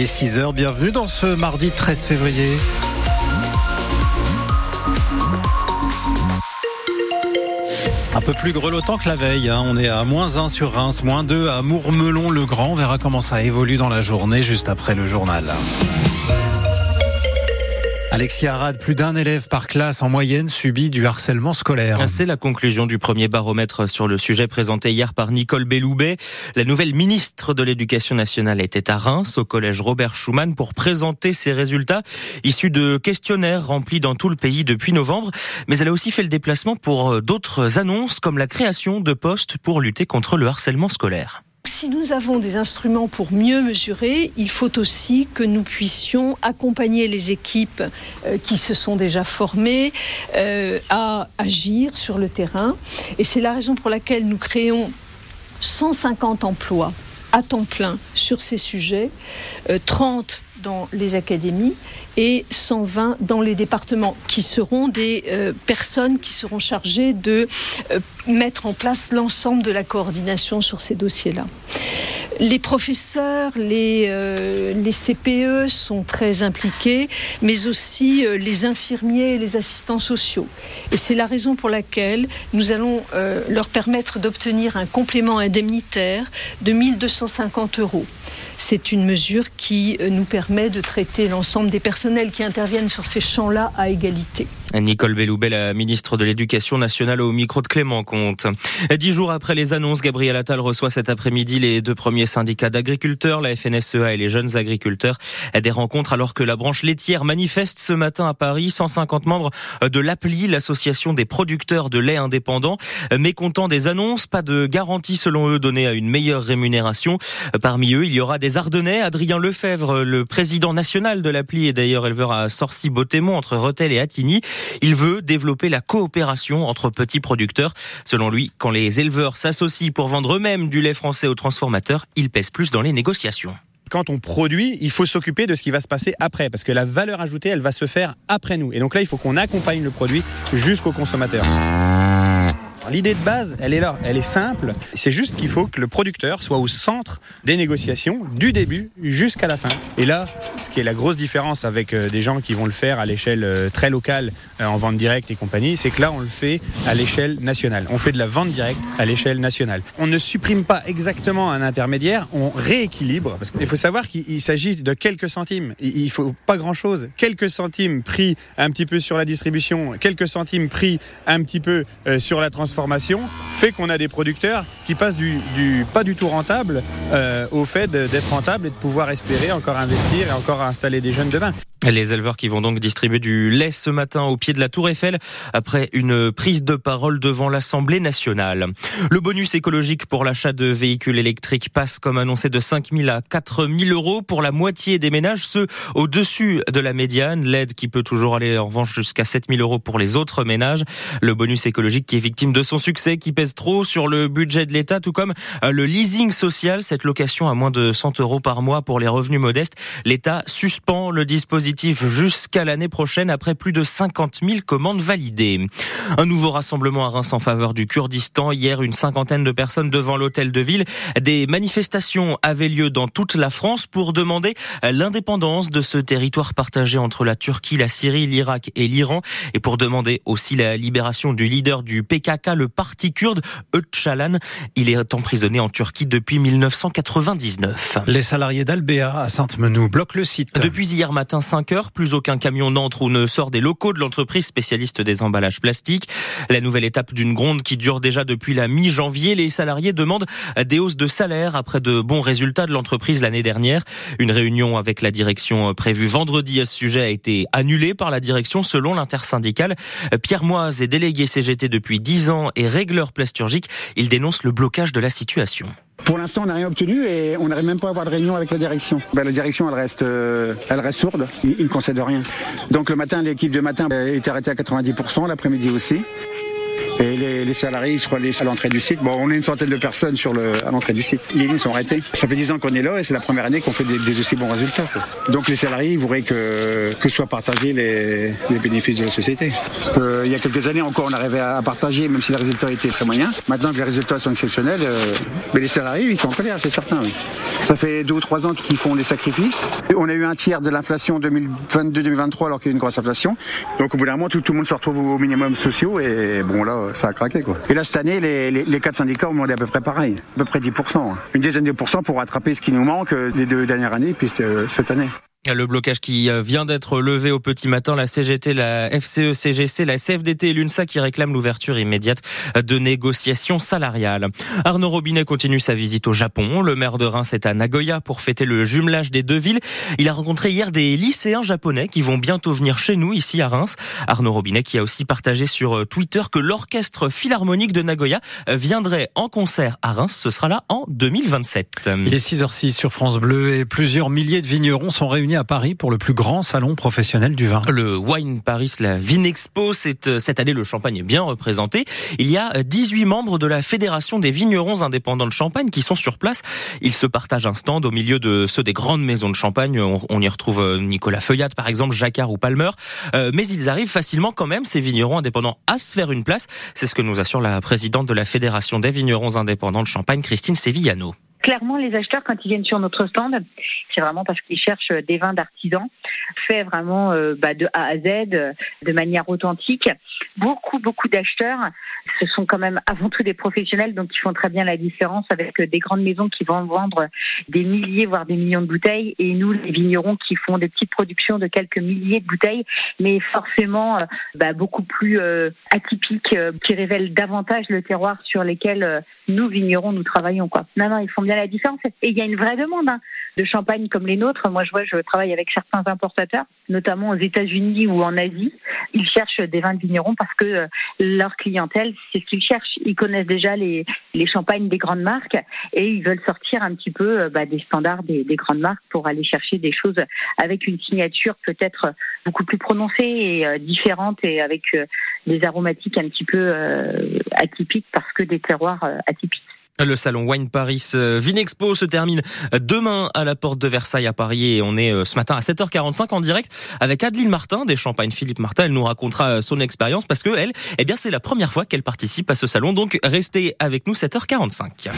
il est 6h, bienvenue dans ce mardi 13 février. Un peu plus grelottant que la veille, hein. on est à moins 1 sur Reims, moins 2 à Mourmelon-le-Grand, on verra comment ça évolue dans la journée juste après le journal. Alexia Arad, plus d'un élève par classe en moyenne subit du harcèlement scolaire. C'est la conclusion du premier baromètre sur le sujet présenté hier par Nicole Belloubet. La nouvelle ministre de l'Éducation nationale était à Reims, au collège Robert Schumann, pour présenter ses résultats issus de questionnaires remplis dans tout le pays depuis novembre. Mais elle a aussi fait le déplacement pour d'autres annonces, comme la création de postes pour lutter contre le harcèlement scolaire. Si nous avons des instruments pour mieux mesurer, il faut aussi que nous puissions accompagner les équipes euh, qui se sont déjà formées euh, à agir sur le terrain. Et c'est la raison pour laquelle nous créons 150 emplois à temps plein sur ces sujets, 30 euh, dans les académies et 120 dans les départements, qui seront des euh, personnes qui seront chargées de euh, mettre en place l'ensemble de la coordination sur ces dossiers-là. Les professeurs, les, les, CPE sont très impliqués, mais aussi les infirmiers et les assistants sociaux. Et c'est la raison pour laquelle nous allons leur permettre d'obtenir un complément indemnitaire de 1250 euros. C'est une mesure qui nous permet de traiter l'ensemble des personnels qui interviennent sur ces champs-là à égalité. Nicole Belloubet, la ministre de l'Éducation nationale au micro de Clément Comte. Dix jours après les annonces, Gabriel Attal reçoit cet après-midi les deux premiers syndicats d'agriculteurs, la FNSEA et les jeunes agriculteurs. Des rencontres alors que la branche laitière manifeste ce matin à Paris. 150 membres de l'APLI, l'association des producteurs de lait indépendants, mécontents des annonces, pas de garantie selon eux donnée à une meilleure rémunération. Parmi eux, il y aura des Ardennais. Adrien Lefebvre, le président national de l'appli et d'ailleurs éleveur à Sorcy-Botémont entre Rethel et Attigny. Il veut développer la coopération entre petits producteurs. Selon lui, quand les éleveurs s'associent pour vendre eux-mêmes du lait français aux transformateurs, ils pèsent plus dans les négociations quand on produit, il faut s'occuper de ce qui va se passer après, parce que la valeur ajoutée, elle va se faire après nous. Et donc là, il faut qu'on accompagne le produit jusqu'au consommateur. L'idée de base, elle est là, elle est simple. C'est juste qu'il faut que le producteur soit au centre des négociations, du début jusqu'à la fin. Et là, ce qui est la grosse différence avec euh, des gens qui vont le faire à l'échelle euh, très locale, euh, en vente directe et compagnie, c'est que là, on le fait à l'échelle nationale. On fait de la vente directe à l'échelle nationale. On ne supprime pas exactement un intermédiaire, on rééquilibre. Parce qu'il faut savoir qu'il s'agit de quelques centimes. Il faut pas grand-chose. Quelques centimes pris un petit peu sur la distribution, quelques centimes pris un petit peu sur la transformation transformation fait qu'on a des producteurs qui passent du, pas du tout rentable euh, au fait d'être rentable et de pouvoir espérer encore investir et encore installer des jeunes demain. Les éleveurs qui vont donc distribuer du lait ce matin au pied de la Tour Eiffel après une prise de parole devant l'Assemblée nationale. Le bonus écologique pour l'achat de véhicules électriques passe comme annoncé de 5 000 à 4 000 euros pour la moitié des ménages, ceux au-dessus de la médiane. L'aide qui peut toujours aller en revanche jusqu'à 7 000 euros pour les autres ménages. Le bonus écologique qui est victime de son succès, qui pèse trop sur le budget de l'État, tout comme euh, le leasing social, cette location à moins de 100 euros par mois pour les revenus modestes. L'État suspend le dispositif jusqu'à l'année prochaine après plus de 50 000 commandes validées. Un nouveau rassemblement à Reims en faveur du Kurdistan. Hier, une cinquantaine de personnes devant l'hôtel de ville. Des manifestations avaient lieu dans toute la France pour demander l'indépendance de ce territoire partagé entre la Turquie, la Syrie, l'Irak et l'Iran et pour demander aussi la libération du leader du PKK, le parti kurde, Öcalan. Il est emprisonné en Turquie depuis 1999. Les salariés d'Albea à Sainte-Menou bloquent le site. Depuis hier matin, 5 plus aucun camion n'entre ou ne sort des locaux de l'entreprise spécialiste des emballages plastiques. La nouvelle étape d'une gronde qui dure déjà depuis la mi-janvier. Les salariés demandent des hausses de salaire après de bons résultats de l'entreprise l'année dernière. Une réunion avec la direction prévue vendredi à ce sujet a été annulée par la direction selon l'intersyndicale. Pierre Moise est délégué CGT depuis 10 ans et régleur plasturgique. Il dénonce le blocage de la situation. Pour l'instant, on n'a rien obtenu et on n'arrive même pas à avoir de réunion avec la direction. Ben, la direction, elle reste, euh, elle reste sourde. Ils ne concèdent rien. Donc le matin, l'équipe de matin est arrêtée à 90%, l'après-midi aussi. Et les, les salariés ils se relaient à l'entrée du site. Bon, on est une centaine de personnes sur le, à l'entrée du site. Les lignes sont arrêtées. Ça fait 10 ans qu'on est là et c'est la première année qu'on fait des, aussi bons résultats. Donc les salariés ils voudraient que, que soient partagés les, les bénéfices de la société. Parce qu'il y a quelques années encore, on arrivait à partager, même si les résultats étaient très moyens. Maintenant que les résultats sont exceptionnels, euh, mais les salariés, ils sont en colère, c'est certain. Ça fait deux ou trois ans qu'ils font des sacrifices. On a eu un tiers de l'inflation 2022-2023 alors qu'il y a eu une grosse inflation. Donc au bout d'un moment, tout, le monde se retrouve au minimum sociaux et bon là, ça a craqué quoi. Et là cette année, les, quatre syndicats ont demandé à peu près pareil, à peu près 10%. Hein. Une dizaine de pourcents pour rattraper ce qui nous manque euh, les deux dernières années puis euh, cette année. Le blocage qui euh, vient d'être levé au petit matin, la CGT, la FCE, CGC, la CFDT et l'UNSA qui réclament l'ouverture immédiate de négociations salariales. Arnaud Robinet continue sa visite au Japon. Le maire de Reims est à Nagoya pour fêter le jumelage des deux villes. Il a rencontré hier des lycéens japonais qui vont bientôt venir chez nous, ici à Reims. Arnaud Robinet qui a aussi partagé sur euh, Twitter que l'orchestre philharmonique de Nagoya euh, viendrait en concert à Reims. Ce sera là en 2027. Il est 6h06 sur France Bleu et plusieurs milliers de vignerons sont réunis à Paris pour le plus grand salon professionnel du vin. Le Wine Paris, la Vinexpo, c'est euh, cette année le Champagne est bien représenté. Il y a 18 membres de la Fédération des vignerons indépendants de Champagne qui sont sur place. Ils se partagent un stand au milieu de ceux des grandes maisons de Champagne. On, y retrouve euh, Nicolas Feuillat par exemple, Jacquard ou Palmer. Euh, mais ils arrivent facilement quand même, ces vignerons indépendants, à se faire une place. C'est ce que nous assure la présidente de la Fédération des vignerons indépendants de Champagne, Christine Sevillano. Clairement, les acheteurs, quand ils viennent sur notre stand, c'est vraiment parce qu'ils cherchent des vins d'artisans, faits vraiment euh, bah, de A à Z, de manière authentique. Beaucoup, beaucoup d'acheteurs, ce sont quand même avant tout des professionnels, donc ils font très bien la différence avec des grandes maisons qui vont vendre des milliers, voire des millions de bouteilles, et nous, les vignerons, qui font des petites productions de quelques milliers de bouteilles, mais forcément euh, bah, beaucoup plus euh, atypiques, qui révèlent davantage le terroir sur lesquels nous, vignerons, nous travaillons. Non, non, ils font bien la différence. Et il y a une vraie demande hein, de champagne comme les nôtres. Moi, je vois, je travaille avec certains importateurs, notamment aux États-Unis ou en Asie. Ils cherchent des vins de vignerons parce que euh, leur clientèle, c'est ce qu'ils cherchent. Ils connaissent déjà les, les champagnes des grandes marques et ils veulent sortir un petit peu euh, bah, des standards des, des, grandes marques pour aller chercher des choses avec une signature peut-être beaucoup plus prononcée et euh, différente et avec des aromatiques un petit peu atypiques parce que des terroirs atypiques. Le salon Wine Paris euh, Vinexpo se termine demain à la porte de Versailles à Paris et on est euh, ce matin à 7h45 en direct avec Adeline Martin des Champagnes Philippe Martin. Elle nous racontera euh, son expérience parce que elle, eh bien, c'est la première fois qu'elle participe à ce salon. Donc, restez avec nous 7h45.